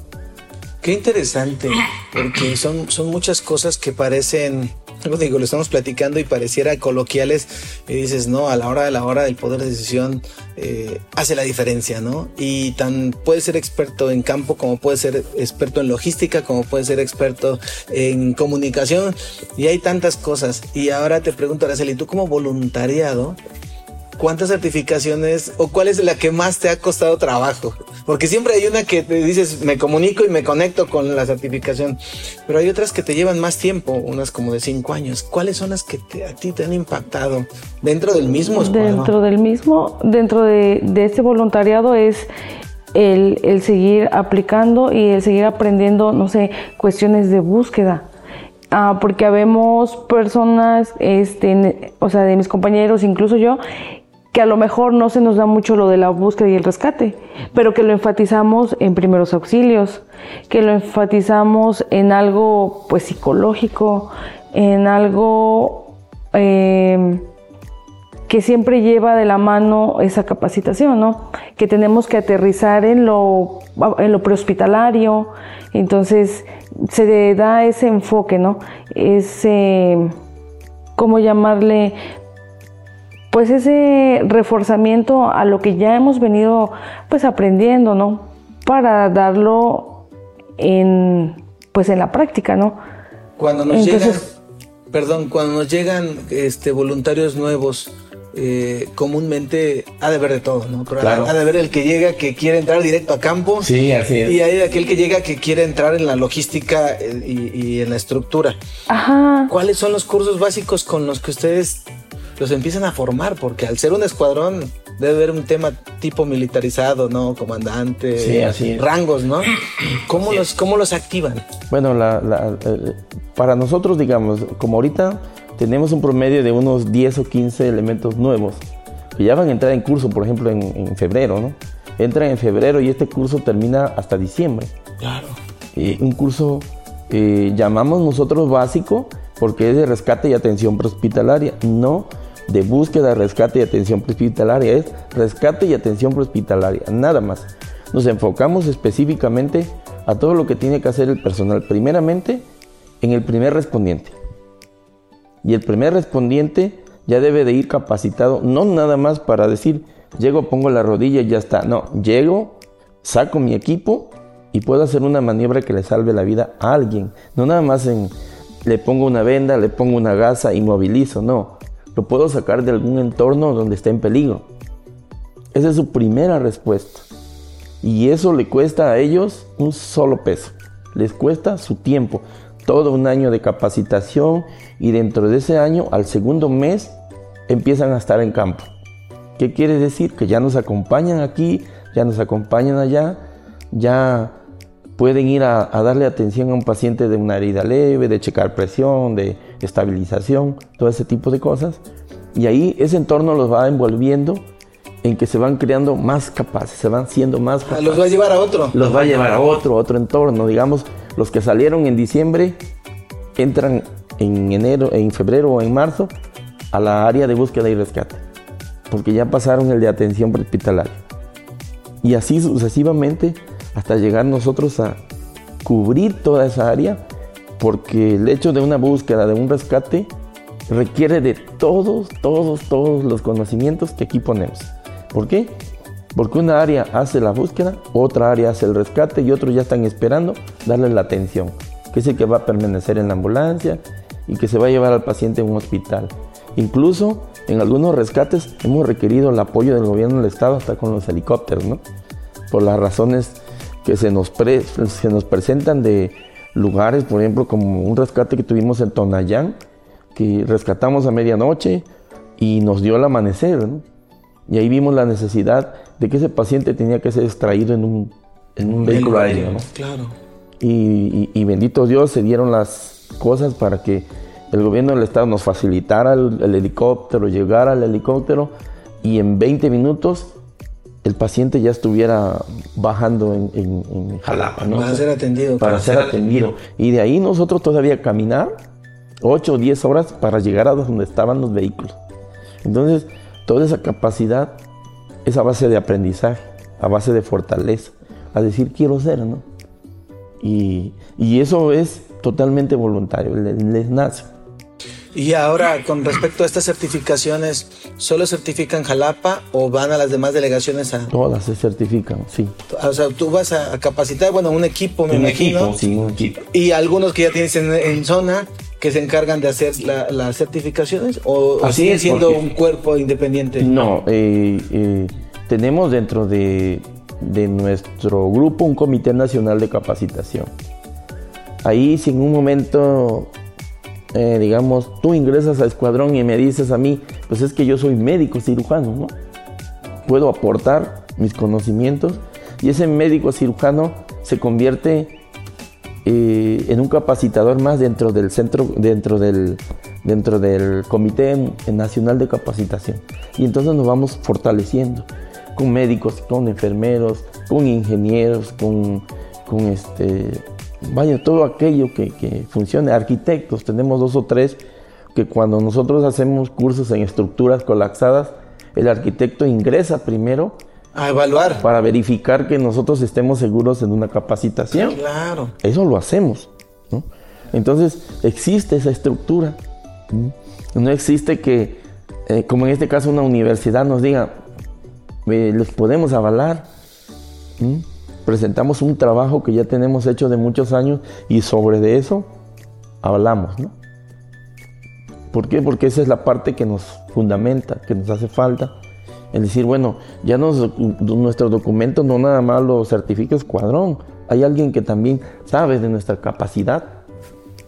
Qué interesante, porque son, son muchas cosas que parecen digo, lo estamos platicando y pareciera coloquiales y dices, no, a la hora de la hora del poder de decisión eh, hace la diferencia, ¿no? Y tan puede ser experto en campo como puede ser experto en logística, como puede ser experto en comunicación y hay tantas cosas. Y ahora te pregunto, Araceli, tú como voluntariado, ¿cuántas certificaciones o cuál es la que más te ha costado trabajo? Porque siempre hay una que te dices, me comunico y me conecto con la certificación, pero hay otras que te llevan más tiempo, unas como de cinco años. ¿Cuáles son las que a ti te han impactado dentro del mismo escuadrón? Dentro del mismo, dentro de, de este voluntariado es el, seguir aplicando y el seguir aprendiendo, no sé, cuestiones de búsqueda. Ah, porque habemos personas, este, o sea, de mis compañeros, incluso yo, que a lo mejor no se nos da mucho lo de la búsqueda y el rescate, pero que lo enfatizamos en primeros auxilios, que lo enfatizamos en algo pues psicológico, en algo eh, que siempre lleva de la mano esa capacitación, ¿no? Que tenemos que aterrizar en lo, en lo prehospitalario, entonces se da ese enfoque, ¿no? Ese, ¿cómo llamarle? Pues ese reforzamiento a lo que ya hemos venido pues aprendiendo, ¿no? Para darlo en, pues en la práctica, ¿no? Cuando nos llegan, perdón, cuando nos llegan este, voluntarios nuevos, eh, comúnmente ha de ver de todo, ¿no? Ha de ver el que llega que quiere entrar directo a campo. Sí, así es. Y hay aquel que llega que quiere entrar en la logística eh, y, en la estructura. Ajá. ¿Cuáles son los cursos básicos con los que ustedes los empiezan a formar? Porque al ser un escuadrón debe haber un tema tipo militarizado, ¿no? Comandante, sí, así rangos, ¿no? <clears throat> ¿Cómo, los, ¿Cómo los activan? Bueno, para nosotros, digamos, como ahorita tenemos un promedio de unos 10 o 15 elementos nuevos que ya van a entrar en curso, por ejemplo, en, febrero, ¿no? Entran en febrero y este curso termina hasta diciembre. Claro. un curso eh, llamamos nosotros básico porque es de rescate y atención prehospitalaria, no de búsqueda, rescate y atención prehospitalaria, es rescate y atención prehospitalaria, nada más. Nos enfocamos específicamente a todo lo que tiene que hacer el personal, primeramente en el primer respondiente. Y el primer respondiente ya debe de ir capacitado, no nada más para decir, llego, pongo la rodilla y ya está. No, llego, saco mi equipo y puedo hacer una maniobra que le salve la vida a alguien. No nada más en, le pongo una venda, le pongo una gasa y movilizo, no. Lo puedo sacar de algún entorno donde esté en peligro. Esa es su primera respuesta. Y eso le cuesta a ellos un solo peso. Les cuesta su tiempo todo un año de capacitación y dentro de ese año, al segundo mes, empiezan a estar en campo. ¿Qué quiere decir? Que ya nos acompañan aquí, ya nos acompañan allá, ya pueden ir a, darle atención a un paciente de una herida leve, de checar presión, de estabilización, todo ese tipo de cosas. Y ahí ese entorno los va envolviendo en que se van creando más capaces, se van siendo más capaces. Ah, los va a llevar a otro. Los va a llevar a otro, otro entorno. Digamos, los que salieron en diciembre entran en enero, en febrero o en marzo a la área de búsqueda y rescate, porque ya pasaron el de atención hospitalaria. Y así sucesivamente hasta llegar nosotros a cubrir toda esa área, porque el hecho de una búsqueda, de un rescate, requiere de todos, todos, todos los conocimientos que aquí ponemos. ¿Por qué? Porque una área hace la búsqueda, otra área hace el rescate y otros ya están esperando darle la atención, que es el que va a permanecer en la ambulancia y que se va a llevar al paciente a un hospital. Incluso en algunos rescates hemos requerido el apoyo del gobierno del estado hasta con los helicópteros, ¿no? Por las razones que se nos, se nos presentan de lugares, por ejemplo, como un rescate que tuvimos en Tonayán, que rescatamos a medianoche y nos dio el amanecer, ¿no? Y ahí vimos la necesidad de que ese paciente tenía que ser extraído en un, en un vehículo aéreo. ¿no? Claro. Y, bendito Dios, se dieron las cosas para que el gobierno del Estado nos facilitara el, helicóptero, llegara al helicóptero y en 20 minutos el paciente ya estuviera bajando en, en, Jalapa. ¿no? Para ser atendido. Para ser atendido. Y de ahí nosotros todavía caminar 8 o 10 horas para llegar a donde estaban los vehículos. Entonces, toda esa capacidad es a base de aprendizaje, a base de fortaleza, a decir quiero ser, ¿no? Y, eso es totalmente voluntario, les, nace. Y ahora, con respecto a estas certificaciones, ¿solo certifican Jalapa o van a las demás delegaciones a...? Todas se certifican, sí. O sea, tú vas a, capacitar, bueno, un equipo, me un imagino. Equipo, sí, un equipo. Y algunos que ya tienes en zona que se encargan de hacer las certificaciones o, siguen siendo un cuerpo independiente? No, eh, eh, tenemos dentro de, nuestro grupo un comité nacional de capacitación. Ahí si en un momento, eh, digamos, tú ingresas a escuadrón y me dices a mí, pues es que yo soy médico cirujano, ¿no? Puedo aportar mis conocimientos y ese médico cirujano se convierte eh, en un capacitador más dentro del centro, dentro del, dentro del Comité Nacional de Capacitación. Y entonces nos vamos fortaleciendo con médicos, con enfermeros, con ingenieros, con, con este, vaya, todo aquello que, que funcione. Arquitectos, tenemos dos o tres que cuando nosotros hacemos cursos en estructuras colapsadas, el arquitecto ingresa primero a evaluar. Para verificar que nosotros estemos seguros en una capacitación. Claro. Eso lo hacemos. Entonces existe esa estructura. No existe que, eh, como en este caso, una universidad nos diga, eh, les podemos avalar. Presentamos un trabajo que ya tenemos hecho de muchos años y sobre de eso hablamos. ¿no? ¿Por qué? Porque esa es la parte que nos fundamenta, que nos hace falta. Es decir, bueno, ya nos, nuestros documentos no nada más lo certifica Escuadrón. Hay alguien que también sabe de nuestra capacidad.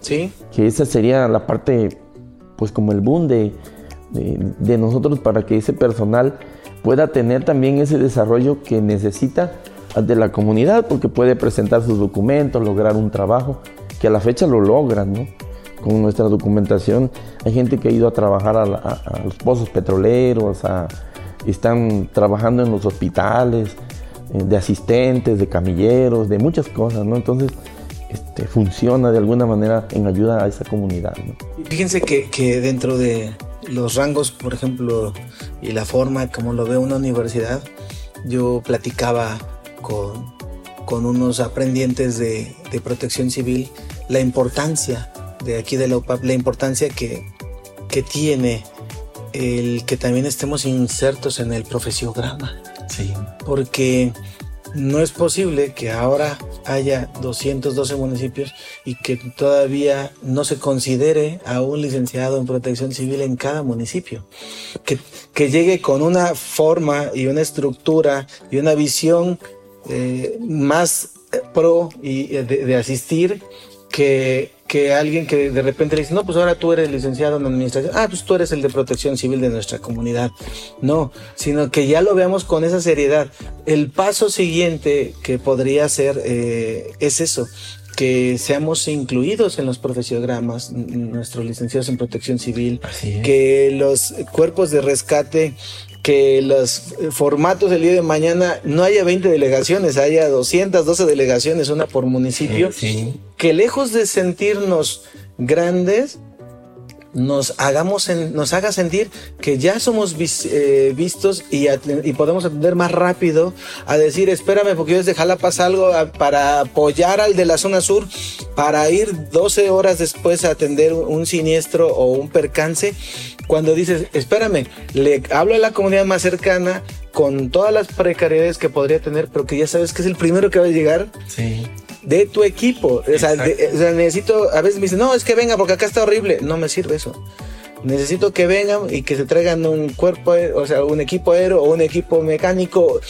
Sí. Que esa sería la parte, pues como el boom de, de nosotros para que ese personal pueda tener también ese desarrollo que necesita de la comunidad, porque puede presentar sus documentos, lograr un trabajo, que a la fecha lo logran, ¿no? con nuestra documentación. Hay gente que ha ido a trabajar a, los pozos petroleros, están trabajando en los hospitales, eh, de asistentes, de camilleros, de muchas cosas, ¿no? Entonces, este, funciona de alguna manera en ayuda a esa comunidad. Fíjense que, que, dentro de los rangos, por ejemplo, y la forma como lo ve una universidad, yo platicaba con, con unos aprendientes de, de protección civil la importancia de aquí de la UPAP, la importancia que, que tiene el que también estemos insertos en el profesiograma. Sí. Porque no es posible que ahora haya 212 municipios y que todavía no se considere a un licenciado en protección civil en cada municipio. Que, que llegue con una forma y una estructura y una visión eh, más pro y de, de asistir que que alguien que de repente le dice, no, pues ahora tú eres licenciado en administración, ah, pues tú eres el de protección civil de nuestra comunidad. No, sino que ya lo veamos con esa seriedad. El paso siguiente que podría ser eh, es eso, que seamos incluidos en los profesiogramas, nuestros licenciados en protección civil, que los cuerpos de rescate que los formatos del día de mañana no haya 20 delegaciones, haya 212 delegaciones, una por municipio, que lejos de sentirnos grandes, nos hagamos nos haga sentir que ya somos eh, vistos y, y, podemos atender más rápido a decir espérame porque yo desde Jalapa salgo para apoyar al de la zona sur para ir 12 horas después a atender un siniestro o un percance. Cuando dices espérame le hablo a la comunidad más cercana con todas las precariedades que podría tener pero que ya sabes que es el primero que va a llegar sí de tu equipo. O sea, necesito, a veces me dicen, no, es que venga porque acá está horrible. No me sirve eso. Necesito que vengan y que se traigan un cuerpo, o sea, un equipo aéreo o un equipo mecánico.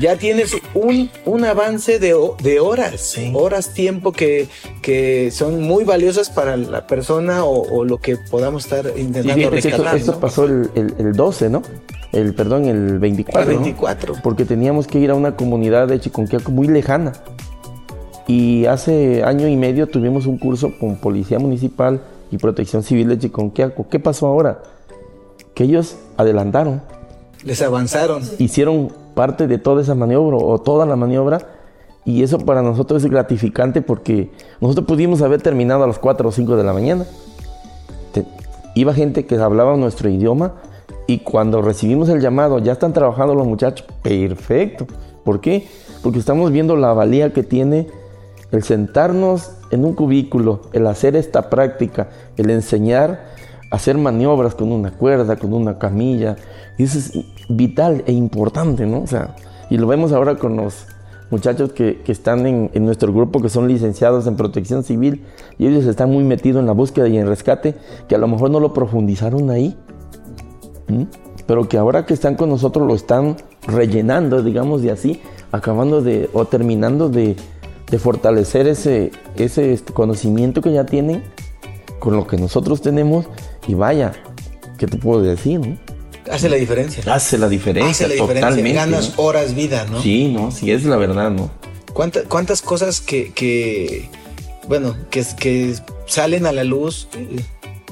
Ya tienes un, un avance de, de horas, horas tiempo que, que son muy valiosas para la persona o, lo que podamos estar intentando rescatar. Esto, pasó el, el, 12, ¿no? El, perdón, el 24. El 24. Porque teníamos que ir a una comunidad de Chiconquiaco muy lejana. Y hace año y medio tuvimos un curso con Policía Municipal y Protección Civil de Chiconquiaco. ¿Qué pasó ahora? Que ellos adelantaron. Les avanzaron. Hicieron parte de toda esa maniobra o toda la maniobra. Y eso para nosotros es gratificante porque nosotros pudimos haber terminado a las 4 o 5 de la mañana. iba gente que hablaba nuestro idioma y cuando recibimos el llamado, ya están trabajando los muchachos. Perfecto. ¿Por qué? Porque estamos viendo la valía que tiene el sentarnos en un cubículo, el hacer esta práctica, el enseñar a hacer maniobras con una cuerda, con una camilla, eso es vital e importante, ¿no? O sea, y lo vemos ahora con los muchachos que, están en, nuestro grupo, que son licenciados en protección civil, y ellos están muy metidos en la búsqueda y en rescate, que a lo mejor no lo profundizaron ahí, pero que ahora que están con nosotros lo están rellenando, digamos de así, acabando de, o terminando de, de fortalecer ese, ese este, conocimiento que ya tienen con lo que nosotros tenemos y vaya, ¿qué te puedo decir? Hace la diferencia. Hace la diferencia, Hace la totalmente. Ganas horas vida, ¿no? Sí, ¿no? Sí, es la verdad, ¿no? ¿Cuántas, cuántas cosas que, que, bueno, que, que salen a la luz,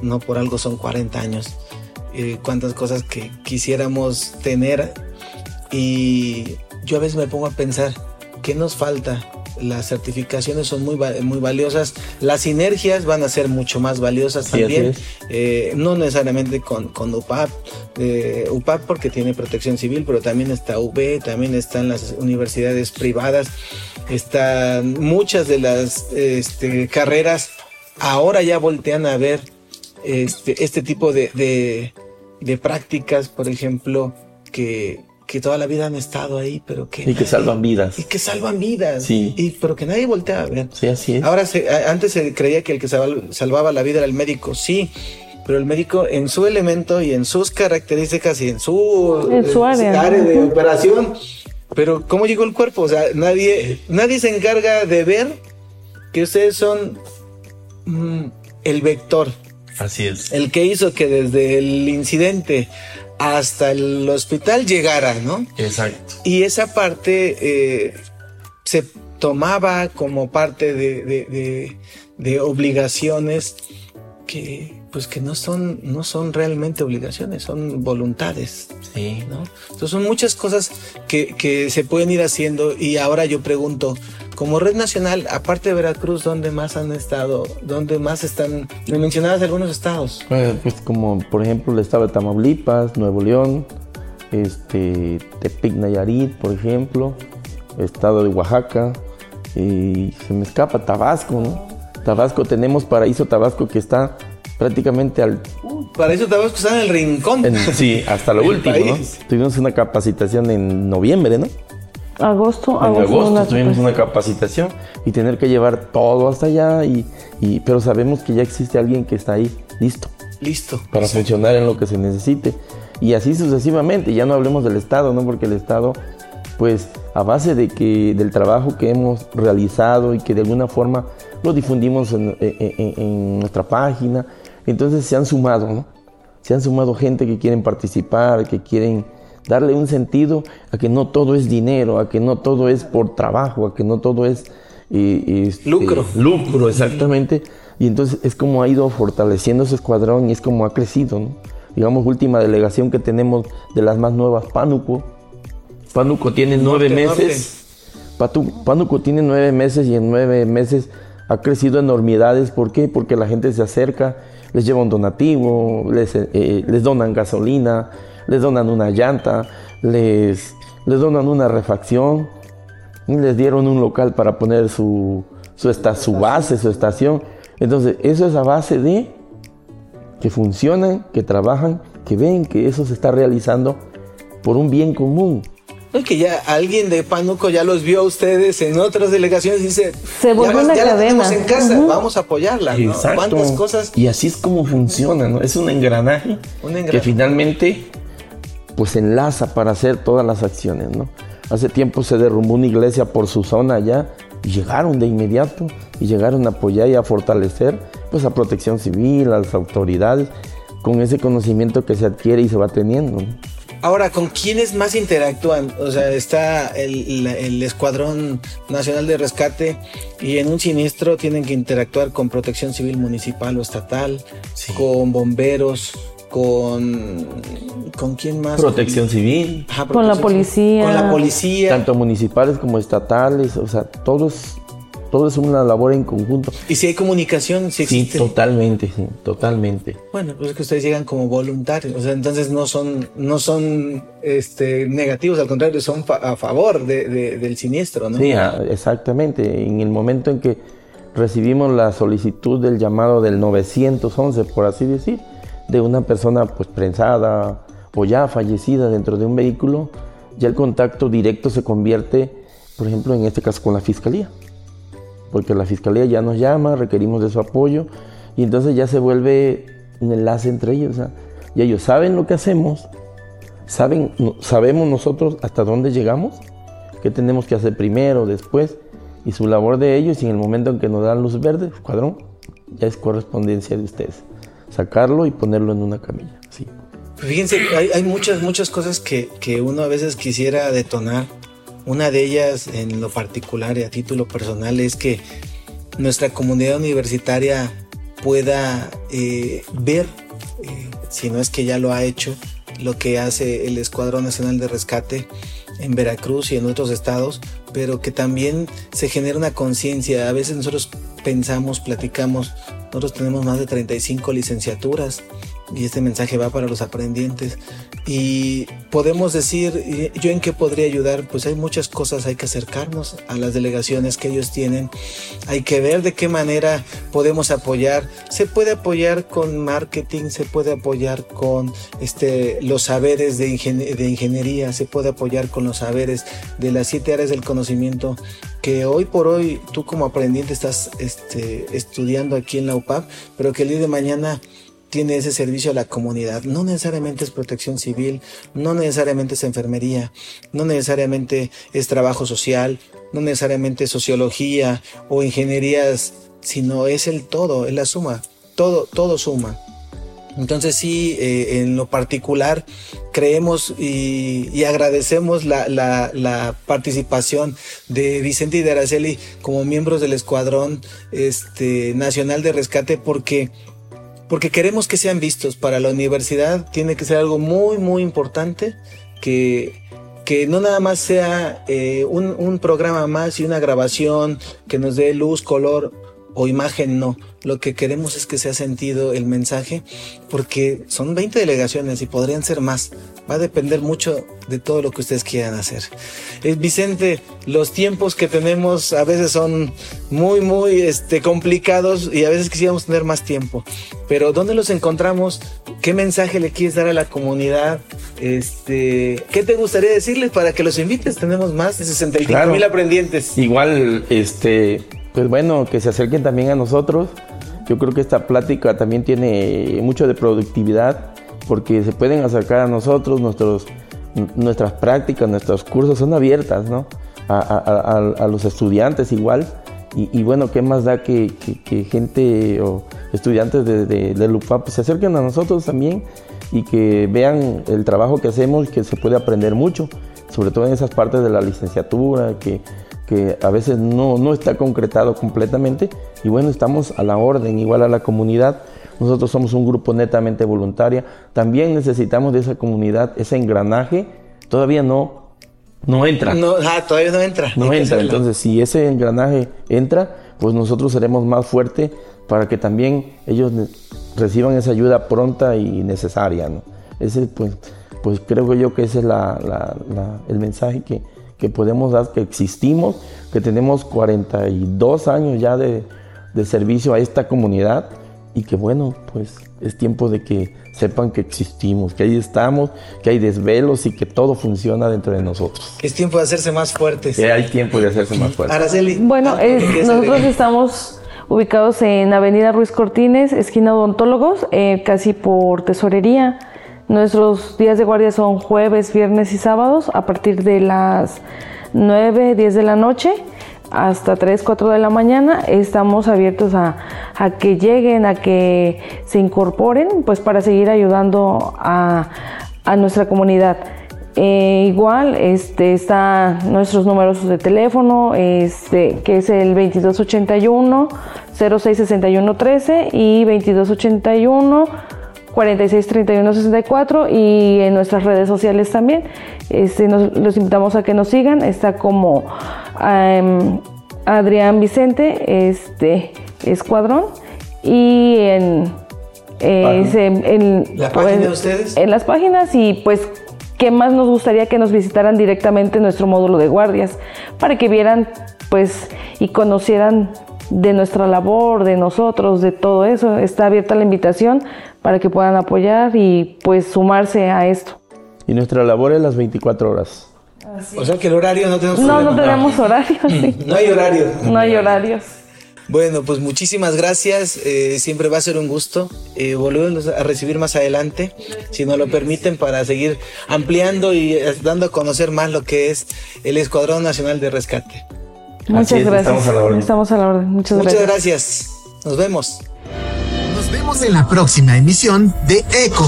no por algo son 40 años, eh, cuántas cosas que quisiéramos tener y yo a veces me pongo a pensar, ¿qué nos falta las certificaciones son muy, muy valiosas, las sinergias van a ser mucho más valiosas también, eh, no necesariamente con, con UPAP, eh, UPAP porque tiene protección civil, pero también está UB, también están las universidades privadas, están muchas de las este, carreras ahora ya voltean a ver este, este tipo de, de, prácticas, por ejemplo, que, que toda la vida han estado ahí, pero que... Y que salvan vidas. Y que salvan vidas. Sí. Y, pero que nadie voltea a ver. Sí, así es. Ahora, se, antes se creía que el que salvaba la vida era el médico, sí, pero el médico en su elemento y en sus características y en su, en su área, de operación. Pero ¿cómo llegó el cuerpo? O sea, nadie, nadie se encarga de ver que ustedes son mm, el vector. Así es. El que hizo que desde el incidente hasta el hospital llegara, ¿no? Exacto. Y esa parte eh, se tomaba como parte de, de obligaciones que pues que no son, no son realmente obligaciones, son voluntades. Sí. ¿no? Entonces son muchas cosas que, que, se pueden ir haciendo y ahora yo pregunto, como red nacional, aparte de Veracruz, ¿dónde más han estado? ¿Dónde más están? Me mencionabas algunos estados. Pues, pues como por ejemplo el estado de Tamaulipas, Nuevo León, este, Tepic Nayarit, por ejemplo, estado de Oaxaca, y se me escapa Tabasco, ¿no? Tabasco tenemos Paraíso Tabasco que está prácticamente al... Paraíso Tabasco está en el rincón. sí, hasta lo <laughs> último, ¿no? Tuvimos una capacitación en noviembre, ¿no? Agosto, en agosto, tuvimos una capacitación y tener que llevar todo hasta allá y, pero sabemos que ya existe alguien que está ahí listo. Listo. Para funcionar en lo que se necesite. Y así sucesivamente, ya no hablemos del Estado, ¿no? Porque el Estado, pues, a base de que, del trabajo que hemos realizado y que de alguna forma lo difundimos en, nuestra página. Entonces se han sumado, ¿no? Se han sumado gente que quieren participar, que quieren darle un sentido a que no todo es dinero, a que no todo es por trabajo, a que no todo es... Eh, este, lucro. Lucro, exactamente. Y entonces es como ha ido fortaleciendo ese escuadrón y es como ha crecido, ¿no? Digamos, última delegación que tenemos de las más nuevas, Pánuco. Pánuco tiene nueve meses. Pánuco tiene nueve meses y en nueve meses ha crecido enormidades. ¿Por qué? Porque la gente se acerca, les lleva un donativo, les, eh, les donan gasolina, les donan una llanta, les, les donan una refacción, les dieron un local para poner su, su, su base, su estación. Entonces, eso es a base de que funcionan, que trabajan, que ven que eso se está realizando por un bien común. Es que ya alguien de Panuco ya los vio a ustedes en otras delegaciones y dice, se volvió ya, una ya la tenemos en casa, vamos a apoyarla. ¿no? ¿Cuántas cosas? Y así es como funciona, ¿no? Es un engranaje, que finalmente pues enlaza para hacer todas las acciones, ¿no? Hace tiempo se derrumbó una iglesia por su zona allá y llegaron de inmediato y llegaron a apoyar y a fortalecer pues a protección civil, a las autoridades, con ese conocimiento que se adquiere y se va teniendo. Ahora, ¿con quiénes más interactúan? O sea, está el, Escuadrón Nacional de Rescate y en un siniestro tienen que interactuar con Protección Civil Municipal o Estatal, con bomberos, con con quién más protección civil con la policía con la policía tanto municipales como estatales o sea todos todo es una labor en conjunto. ¿Y si hay comunicación? Si Sí, totalmente, sí, totalmente. Bueno, pues es que ustedes llegan como voluntarios, o sea, entonces no son, no son este, negativos, al contrario, son a favor de, del siniestro, ¿no? Sí, exactamente. En el momento en que recibimos la solicitud del llamado del 911, por así decir, de una persona pues prensada o ya fallecida dentro de un vehículo, ya el contacto directo se convierte, por ejemplo, en este caso con la fiscalía porque la fiscalía ya nos llama, requerimos de su apoyo y entonces ya se vuelve un enlace entre ellos. y ellos saben lo que hacemos, saben, sabemos nosotros hasta dónde llegamos, qué tenemos que hacer primero, después, y su labor de ellos y en el momento en que nos dan luz verde, cuadrón, ya es correspondencia de ustedes. Sacarlo y ponerlo en una camilla. Sí. Fíjense, hay, muchas, muchas cosas que, que uno a veces quisiera detonar una de ellas en lo particular y a título personal es que nuestra comunidad universitaria pueda eh, ver, eh, si no es que ya lo ha hecho, lo que hace el Escuadrón Nacional de Rescate en Veracruz y en otros estados, pero que también se genere una conciencia. A veces nosotros pensamos, platicamos, nosotros tenemos más de 35 licenciaturas y este mensaje va para los aprendientes. Y podemos decir, ¿yo en qué podría ayudar? Pues hay muchas cosas, hay que acercarnos a las delegaciones que ellos tienen, hay que ver de qué manera podemos apoyar. Se puede apoyar con marketing, se puede apoyar con este, los saberes de, ingeniería, se puede apoyar con los saberes de las siete áreas del conocimiento que hoy por hoy tú como aprendiente estás este, estudiando aquí en la UPAP, pero que el día de mañana tiene ese servicio a la comunidad. No necesariamente es protección civil, no necesariamente es enfermería, no necesariamente es trabajo social, no necesariamente es sociología o ingenierías, sino es el todo, es la suma. Todo, todo suma. Entonces sí, eh, en lo particular creemos y, agradecemos la, la, participación de Vicente y de Araceli como miembros del Escuadrón este, Nacional de Rescate porque porque queremos que sean vistos. Para la universidad tiene que ser algo muy, muy importante que, que no nada más sea eh, un, un programa más y una grabación que nos dé luz, color o imagen, no. Lo que queremos es que sea sentido el mensaje, porque son 20 delegaciones y podrían ser más. Va a depender mucho de todo lo que ustedes quieran hacer. Eh, Vicente, los tiempos que tenemos a veces son muy, muy este, complicados y a veces quisiéramos tener más tiempo. Pero ¿dónde los encontramos? ¿Qué mensaje le quieres dar a la comunidad? Este, ¿Qué te gustaría decirles para que los invites? Tenemos más de 65 mil aprendientes. Igual, este, pues bueno, que se acerquen también a nosotros yo creo que esta plática también tiene mucho de productividad porque se pueden acercar a nosotros, nuestros, nuestras prácticas, nuestros cursos son abiertas, ¿no? A, los estudiantes igual. Y, bueno, ¿qué más da que, gente o estudiantes de, de, pues, se acerquen a nosotros también y que vean el trabajo que hacemos, que se puede aprender mucho, sobre todo en esas partes de la licenciatura, que que a veces no, no está concretado completamente y bueno, estamos a la orden, igual a la comunidad. Nosotros somos un grupo netamente voluntaria. También necesitamos de esa comunidad, ese engranaje. Todavía no, no entra. No, ah, todavía no entra. No entra. Entonces, si ese engranaje entra, pues nosotros seremos más fuertes para que también ellos reciban esa ayuda pronta y necesaria. ¿no? Ese, pues, pues creo yo que ese es la, el mensaje que, que podemos dar, que existimos, que tenemos 42 años ya de, servicio a esta comunidad y que bueno, pues es tiempo de que sepan que existimos, que ahí estamos, que hay desvelos y que todo funciona dentro de nosotros. Es tiempo de hacerse más fuertes. Que hay tiempo de hacerse más fuertes. Araceli. Bueno, nosotros estamos ubicados en Avenida Ruiz Cortines, esquina Odontólogos, eh, casi por tesorería. Nuestros días de guardia son jueves, viernes y sábados a partir de las 9, 10 de la noche hasta 3, 4 de la mañana. Estamos abiertos a, que lleguen, a que se incorporen, pues para seguir ayudando a, nuestra comunidad. Eh, igual este, están nuestros números de teléfono, este, que es el 2281 066113 y 2281 46 31 64 y en nuestras redes sociales también. Este, los invitamos a que nos sigan. Está como em, Adrián Vicente, este Escuadrón y en, en, la página de ustedes. En las páginas y pues qué más nos gustaría que nos visitaran directamente nuestro módulo de guardias para que vieran pues y conocieran de nuestra labor, de nosotros, de todo eso. Está abierta la invitación para que puedan apoyar y pues sumarse a esto. Y nuestra labor es las 24 horas. O sea que el horario no tenemos No, no tenemos horario. <laughs> No hay horario. No hay horarios. Bueno, pues muchísimas gracias. Eh, siempre va a ser un gusto eh, volverlos a recibir más adelante, si nos lo permiten, para seguir ampliando y eh, dando a conocer más lo que es el Escuadrón Nacional de Rescate. Muchas gracias. Estamos a la orden. Estamos a la orden. Muchas, Muchas gracias. Nos vemos. Vemos en la próxima emisión de ECO,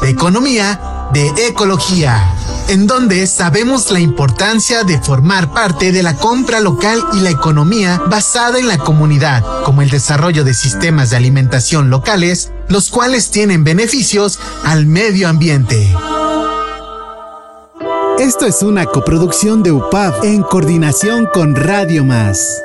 de Economía, de Ecología, en donde sabemos la importancia de formar parte de la compra local y la economía basada en la comunidad, como el desarrollo de sistemas de alimentación locales, los cuales tienen beneficios al medio ambiente. Esto es una coproducción de UPAV en coordinación con Radio Más.